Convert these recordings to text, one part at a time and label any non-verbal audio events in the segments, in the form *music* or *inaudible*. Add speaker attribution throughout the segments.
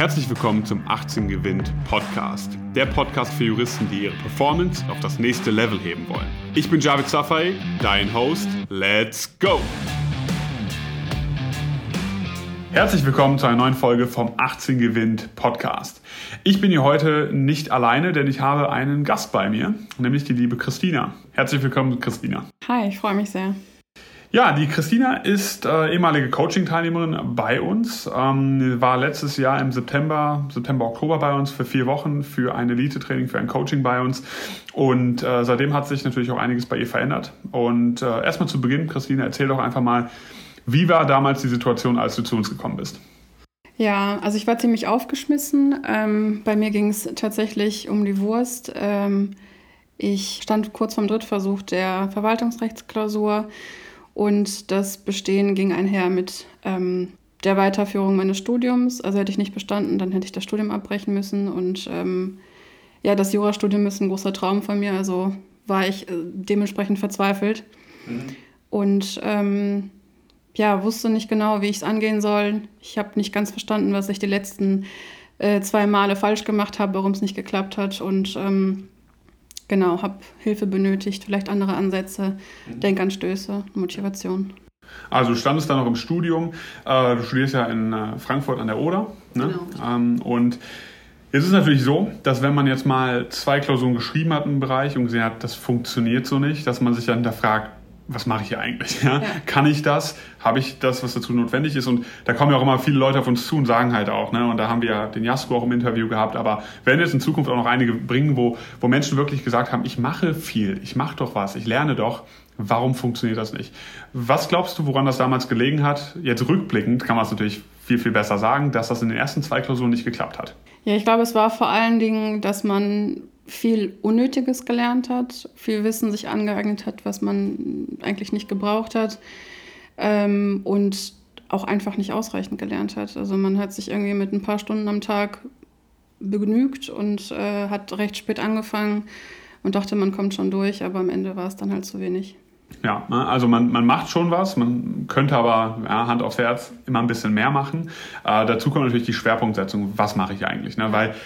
Speaker 1: Herzlich willkommen zum 18 Gewinnt Podcast. Der Podcast für Juristen, die ihre Performance auf das nächste Level heben wollen. Ich bin Javid Safai, dein Host. Let's go! Herzlich willkommen zu einer neuen Folge vom 18 Gewinnt Podcast. Ich bin hier heute nicht alleine, denn ich habe einen Gast bei mir, nämlich die liebe Christina. Herzlich willkommen, Christina.
Speaker 2: Hi, ich freue mich sehr.
Speaker 1: Ja, die Christina ist äh, ehemalige Coaching-Teilnehmerin bei uns, ähm, war letztes Jahr im September, September, Oktober bei uns für vier Wochen für ein Elite-Training, für ein Coaching bei uns. Und äh, seitdem hat sich natürlich auch einiges bei ihr verändert. Und äh, erstmal zu Beginn, Christina, erzähl doch einfach mal, wie war damals die Situation, als du zu uns gekommen bist?
Speaker 2: Ja, also ich war ziemlich aufgeschmissen. Ähm, bei mir ging es tatsächlich um die Wurst. Ähm, ich stand kurz vorm Drittversuch der Verwaltungsrechtsklausur und das Bestehen ging einher mit ähm, der Weiterführung meines Studiums. Also hätte ich nicht bestanden, dann hätte ich das Studium abbrechen müssen. Und ähm, ja, das Jurastudium ist ein großer Traum von mir. Also war ich äh, dementsprechend verzweifelt. Mhm. Und ähm, ja, wusste nicht genau, wie ich es angehen soll. Ich habe nicht ganz verstanden, was ich die letzten äh, zwei Male falsch gemacht habe, warum es nicht geklappt hat. Und ähm, genau, habe Hilfe benötigt, vielleicht andere Ansätze, mhm. Denkanstöße, Motivation.
Speaker 1: Also du standest da noch im Studium. Äh, du studierst ja in äh, Frankfurt an der Oder. Ne? Genau. Ähm, und Jetzt ist es natürlich so, dass wenn man jetzt mal zwei Klausuren geschrieben hat im Bereich und gesehen hat, das funktioniert so nicht, dass man sich dann hinterfragt, was mache ich hier eigentlich? Ja? ja? Kann ich das? Habe ich das, was dazu notwendig ist? Und da kommen ja auch immer viele Leute auf uns zu und sagen halt auch, ne? und da haben wir ja den Jasko auch im Interview gehabt, aber wenn jetzt in Zukunft auch noch einige bringen, wo, wo Menschen wirklich gesagt haben, ich mache viel, ich mache doch was, ich lerne doch, warum funktioniert das nicht? Was glaubst du, woran das damals gelegen hat? Jetzt rückblickend kann man es natürlich viel, viel besser sagen, dass das in den ersten zwei Klausuren nicht geklappt hat.
Speaker 2: Ja, ich glaube, es war vor allen Dingen, dass man viel Unnötiges gelernt hat, viel Wissen sich angeeignet hat, was man eigentlich nicht gebraucht hat ähm, und auch einfach nicht ausreichend gelernt hat. Also man hat sich irgendwie mit ein paar Stunden am Tag begnügt und äh, hat recht spät angefangen und dachte, man kommt schon durch, aber am Ende war es dann halt zu wenig.
Speaker 1: Ja, ne, also man, man macht schon was, man könnte aber ja, Hand aufs Herz immer ein bisschen mehr machen. Äh, dazu kommt natürlich die Schwerpunktsetzung, was mache ich eigentlich, ne? weil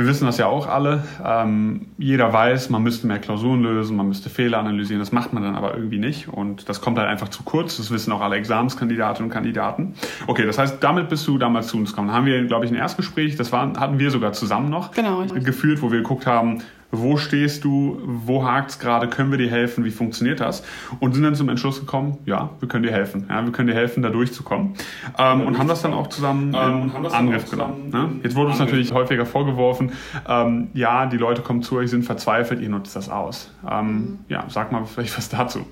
Speaker 1: wir wissen das ja auch alle. Ähm, jeder weiß, man müsste mehr Klausuren lösen, man müsste Fehler analysieren. Das macht man dann aber irgendwie nicht. Und das kommt halt einfach zu kurz. Das wissen auch alle Examenskandidatinnen und Kandidaten. Okay, das heißt, damit bist du damals zu uns gekommen. Da haben wir, glaube ich, ein Erstgespräch, das war, hatten wir sogar zusammen noch genau, geführt, wo wir geguckt haben, wo stehst du, wo hakt es gerade, können wir dir helfen, wie funktioniert das? Und sind dann zum Entschluss gekommen, ja, wir können dir helfen, ja, wir können dir helfen, da durchzukommen. Ähm, und haben das dann auch zusammen ähm, in Angriff genommen. Ne? Jetzt wurde uns natürlich häufiger vorgeworfen, ähm, ja, die Leute kommen zu euch, sind verzweifelt, ihr nutzt das aus. Ähm, mhm. Ja, sag mal vielleicht was dazu.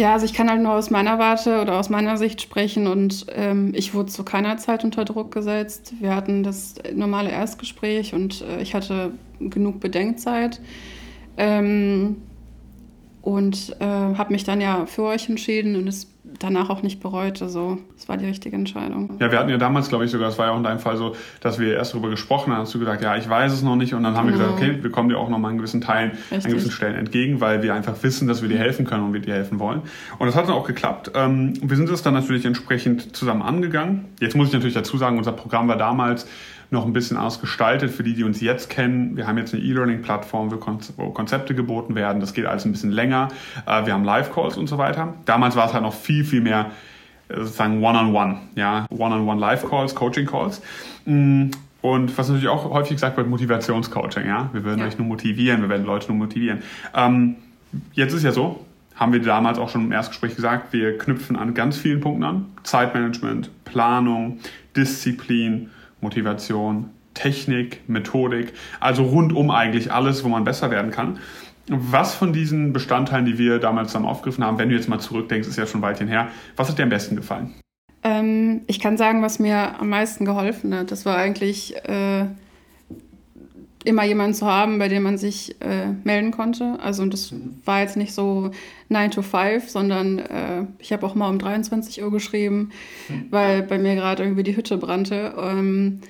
Speaker 2: Ja, also ich kann halt nur aus meiner Warte oder aus meiner Sicht sprechen und ähm, ich wurde zu keiner Zeit unter Druck gesetzt. Wir hatten das normale Erstgespräch und äh, ich hatte genug Bedenkzeit. Ähm, und äh, habe mich dann ja für euch entschieden und es danach auch nicht bereut. Also es war die richtige Entscheidung.
Speaker 1: Ja, wir hatten ja damals, glaube ich, sogar, das war ja auch in deinem Fall so, dass wir erst darüber gesprochen haben, hast du gesagt, ja, ich weiß es noch nicht und dann haben genau. wir gesagt, okay, wir kommen dir auch noch mal an gewissen Teilen, Richtig. an gewissen Stellen entgegen, weil wir einfach wissen, dass wir dir helfen können und wir dir helfen wollen. Und das hat dann auch geklappt. Ähm, wir sind es dann natürlich entsprechend zusammen angegangen. Jetzt muss ich natürlich dazu sagen, unser Programm war damals noch ein bisschen ausgestaltet für die, die uns jetzt kennen. Wir haben jetzt eine E-Learning-Plattform, wo Konzepte geboten werden. Das geht alles ein bisschen länger. Äh, wir haben Live-Calls und so weiter. Damals war es halt noch viel, viel mehr äh, sozusagen One-on-One, ja, One-on-One Live-Calls, Coaching-Calls. Mm, und was natürlich auch häufig gesagt wird, Motivationscoaching, ja. Wir werden ja. euch nur motivieren, wir werden Leute nur motivieren. Ähm, jetzt ist ja so, haben wir damals auch schon im Erstgespräch gesagt, wir knüpfen an ganz vielen Punkten an. Zeitmanagement, Planung, Disziplin, Motivation, Technik, Methodik, also rundum eigentlich alles, wo man besser werden kann. Was von diesen Bestandteilen, die wir damals zusammen aufgegriffen haben, wenn du jetzt mal zurückdenkst, ist ja schon weit her, was hat dir am besten gefallen?
Speaker 2: Ähm, ich kann sagen, was mir am meisten geholfen hat. Das war eigentlich äh, immer jemanden zu haben, bei dem man sich äh, melden konnte. Also das war jetzt nicht so 9 to 5, sondern äh, ich habe auch mal um 23 Uhr geschrieben, weil bei mir gerade irgendwie die Hütte brannte. Ähm,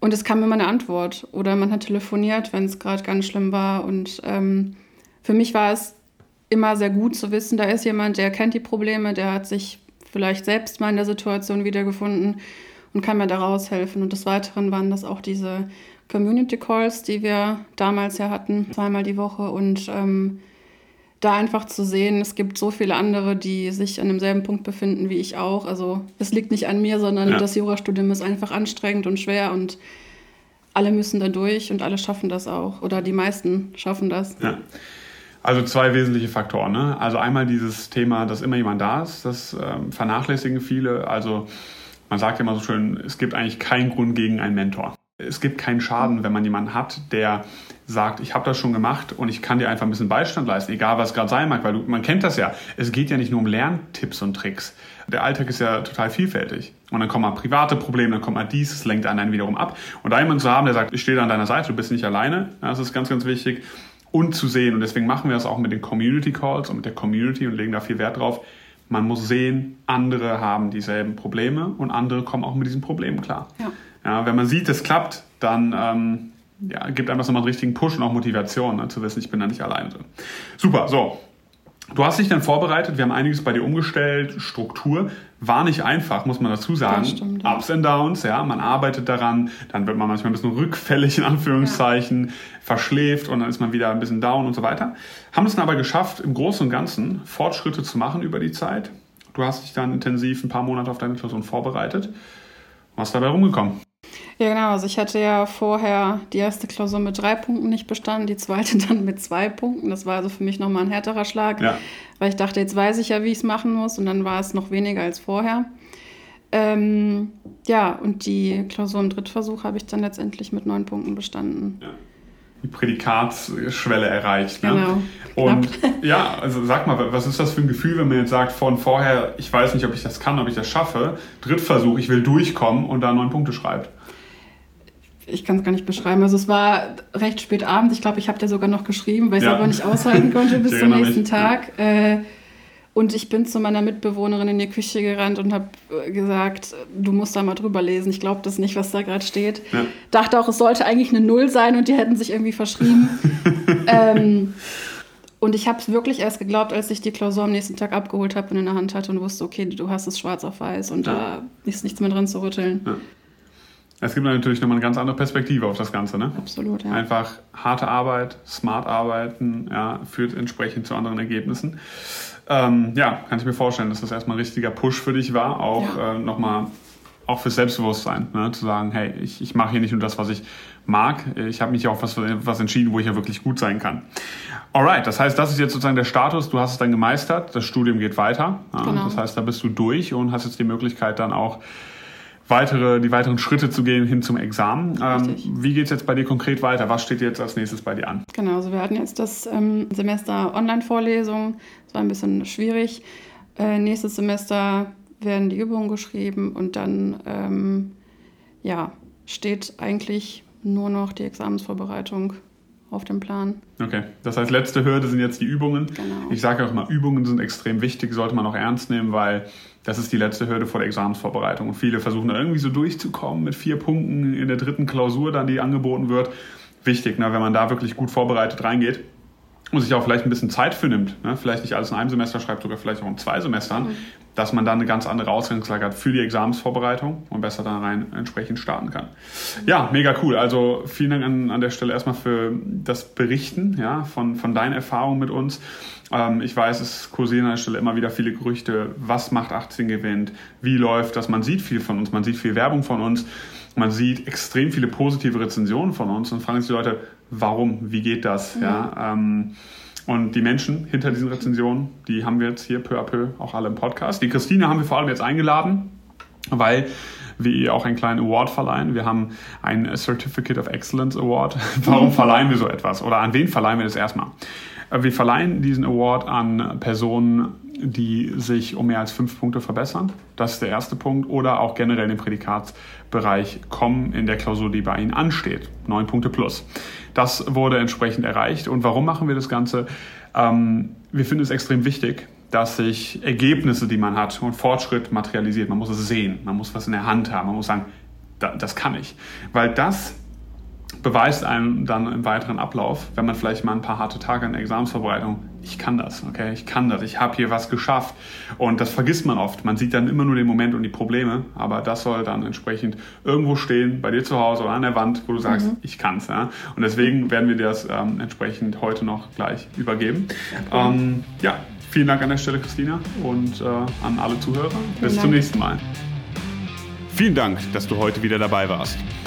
Speaker 2: und es kam immer eine Antwort. Oder man hat telefoniert, wenn es gerade ganz schlimm war. Und ähm, für mich war es immer sehr gut zu wissen, da ist jemand, der kennt die Probleme, der hat sich vielleicht selbst mal in der Situation wiedergefunden und kann mir da raushelfen. Und des Weiteren waren das auch diese Community Calls, die wir damals ja hatten, zweimal die Woche. Und ähm, da einfach zu sehen, es gibt so viele andere, die sich an demselben Punkt befinden wie ich auch. Also es liegt nicht an mir, sondern ja. das Jurastudium ist einfach anstrengend und schwer und alle müssen da durch und alle schaffen das auch. Oder die meisten schaffen das.
Speaker 1: Ja. Also zwei wesentliche Faktoren. Ne? Also einmal dieses Thema, dass immer jemand da ist, das ähm, vernachlässigen viele. Also man sagt ja immer so schön, es gibt eigentlich keinen Grund gegen einen Mentor. Es gibt keinen Schaden, wenn man jemanden hat, der sagt, ich habe das schon gemacht und ich kann dir einfach ein bisschen Beistand leisten, egal was gerade sein mag, weil du, man kennt das ja. Es geht ja nicht nur um Lerntipps und Tricks. Der Alltag ist ja total vielfältig. Und dann kommen mal private Probleme, dann kommt mal dies, es lenkt einen wiederum ab. Und da jemanden zu haben, der sagt, ich stehe an deiner Seite, du bist nicht alleine, das ist ganz, ganz wichtig. Und zu sehen, und deswegen machen wir das auch mit den Community Calls und mit der Community und legen da viel Wert drauf. Man muss sehen, andere haben dieselben Probleme und andere kommen auch mit diesen Problemen klar. Ja. Ja, wenn man sieht, es klappt, dann ähm, ja, gibt einem das nochmal einen richtigen Push und auch Motivation, ne, zu wissen, ich bin da nicht alleine drin. Super, so. Du hast dich dann vorbereitet, wir haben einiges bei dir umgestellt, Struktur. War nicht einfach, muss man dazu sagen. Stimmt, ja. Ups and Downs, ja, man arbeitet daran, dann wird man manchmal ein bisschen rückfällig in Anführungszeichen, ja. verschläft und dann ist man wieder ein bisschen down und so weiter. Haben es dann aber geschafft, im Großen und Ganzen Fortschritte zu machen über die Zeit. Du hast dich dann intensiv ein paar Monate auf deine Klausuren vorbereitet. Was dabei rumgekommen?
Speaker 2: Ja, genau. Also ich hatte ja vorher die erste Klausur mit drei Punkten nicht bestanden, die zweite *laughs* dann mit zwei Punkten. Das war also für mich nochmal ein härterer Schlag, ja. weil ich dachte, jetzt weiß ich ja, wie ich es machen muss und dann war es noch weniger als vorher. Ähm, ja, und die Klausur im Drittversuch habe ich dann letztendlich mit neun Punkten bestanden. Ja.
Speaker 1: Die Prädikatsschwelle erreicht. Ne? Genau. Und ja, also sag mal, was ist das für ein Gefühl, wenn man jetzt sagt, von vorher, ich weiß nicht, ob ich das kann, ob ich das schaffe, Drittversuch, ich will durchkommen und da neun Punkte schreibt?
Speaker 2: Ich kann es gar nicht beschreiben. Also es war recht spät abends. Ich glaube, ich habe dir sogar noch geschrieben, weil ich es ja. aber nicht aushalten konnte *laughs* bis zum nächsten mich. Tag. Ja. Äh, und ich bin zu meiner Mitbewohnerin in die Küche gerannt und habe äh, gesagt, du musst da mal drüber lesen. Ich glaube das nicht, was da gerade steht. Ja. Dachte auch, es sollte eigentlich eine Null sein und die hätten sich irgendwie verschrieben. *laughs* ähm, und ich habe es wirklich erst geglaubt, als ich die Klausur am nächsten Tag abgeholt habe und in der Hand hatte und wusste, okay, du hast es schwarz auf weiß und da ist nichts mehr drin zu rütteln.
Speaker 1: Es gibt natürlich nochmal eine ganz andere Perspektive auf das Ganze. Ne?
Speaker 2: Absolut, ja.
Speaker 1: Einfach harte Arbeit, smart arbeiten, ja, führt entsprechend zu anderen Ergebnissen. Ähm, ja, kann ich mir vorstellen, dass das erstmal ein richtiger Push für dich war, auch ja. äh, nochmal auch fürs Selbstbewusstsein, ne? zu sagen, hey, ich, ich mache hier nicht nur das, was ich mag, ich habe mich ja auch was, was entschieden, wo ich ja wirklich gut sein kann. Alright, das heißt, das ist jetzt sozusagen der Status, du hast es dann gemeistert, das Studium geht weiter, genau. das heißt, da bist du durch und hast jetzt die Möglichkeit dann auch weitere, die weiteren Schritte zu gehen hin zum Examen. Ähm, wie geht es jetzt bei dir konkret weiter? Was steht jetzt als nächstes bei dir an?
Speaker 2: Genau, also wir hatten jetzt das ähm, Semester Online-Vorlesung. Das war ein bisschen schwierig. Äh, nächstes Semester werden die Übungen geschrieben und dann ähm, ja, steht eigentlich nur noch die Examensvorbereitung auf dem Plan.
Speaker 1: Okay, das heißt, letzte Hürde sind jetzt die Übungen. Genau. Ich sage auch immer, Übungen sind extrem wichtig, sollte man auch ernst nehmen, weil das ist die letzte Hürde vor der Examensvorbereitung. Und viele versuchen da irgendwie so durchzukommen mit vier Punkten in der dritten Klausur, dann die angeboten wird. Wichtig, ne, wenn man da wirklich gut vorbereitet reingeht und sich auch vielleicht ein bisschen Zeit für nimmt, ne? vielleicht nicht alles in einem Semester schreibt, sogar vielleicht auch in zwei Semestern, mhm. dass man dann eine ganz andere Ausgangslage hat für die Examensvorbereitung und besser da rein entsprechend starten kann. Ja, mega cool. Also vielen Dank an, an der Stelle erstmal für das Berichten ja, von, von deinen Erfahrungen mit uns. Ähm, ich weiß, es kursieren an der Stelle immer wieder viele Gerüchte, was macht 18 gewinnt, wie läuft das. Man sieht viel von uns, man sieht viel Werbung von uns. Man sieht extrem viele positive Rezensionen von uns und fragen sich die Leute, warum, wie geht das? Mhm. Ja, ähm, und die Menschen hinter diesen Rezensionen, die haben wir jetzt hier peu à peu auch alle im Podcast. Die Christine haben wir vor allem jetzt eingeladen, weil wir ihr auch einen kleinen Award verleihen. Wir haben einen Certificate of Excellence Award. *laughs* Warum verleihen wir so etwas? Oder an wen verleihen wir das erstmal? Äh, wir verleihen diesen Award an Personen, die sich um mehr als fünf Punkte verbessern. Das ist der erste Punkt. Oder auch generell den Prädikatsbereich kommen in der Klausur, die bei Ihnen ansteht. Neun Punkte plus. Das wurde entsprechend erreicht. Und warum machen wir das Ganze? Ähm, wir finden es extrem wichtig, dass sich Ergebnisse, die man hat und Fortschritt materialisiert. Man muss es sehen, man muss was in der Hand haben, man muss sagen, das kann ich. Weil das beweist einem dann im weiteren Ablauf, wenn man vielleicht mal ein paar harte Tage in der Examensvorbereitung, ich kann das, okay, ich kann das, ich habe hier was geschafft. Und das vergisst man oft. Man sieht dann immer nur den Moment und die Probleme, aber das soll dann entsprechend irgendwo stehen, bei dir zu Hause oder an der Wand, wo du sagst, mhm. ich kann's. Ja? Und deswegen werden wir dir das ähm, entsprechend heute noch gleich übergeben. Ja, ähm, ja, vielen Dank an der Stelle, Christina, und äh, an alle Zuhörer. Bis zum nächsten Mal. Vielen Dank, dass du heute wieder dabei warst.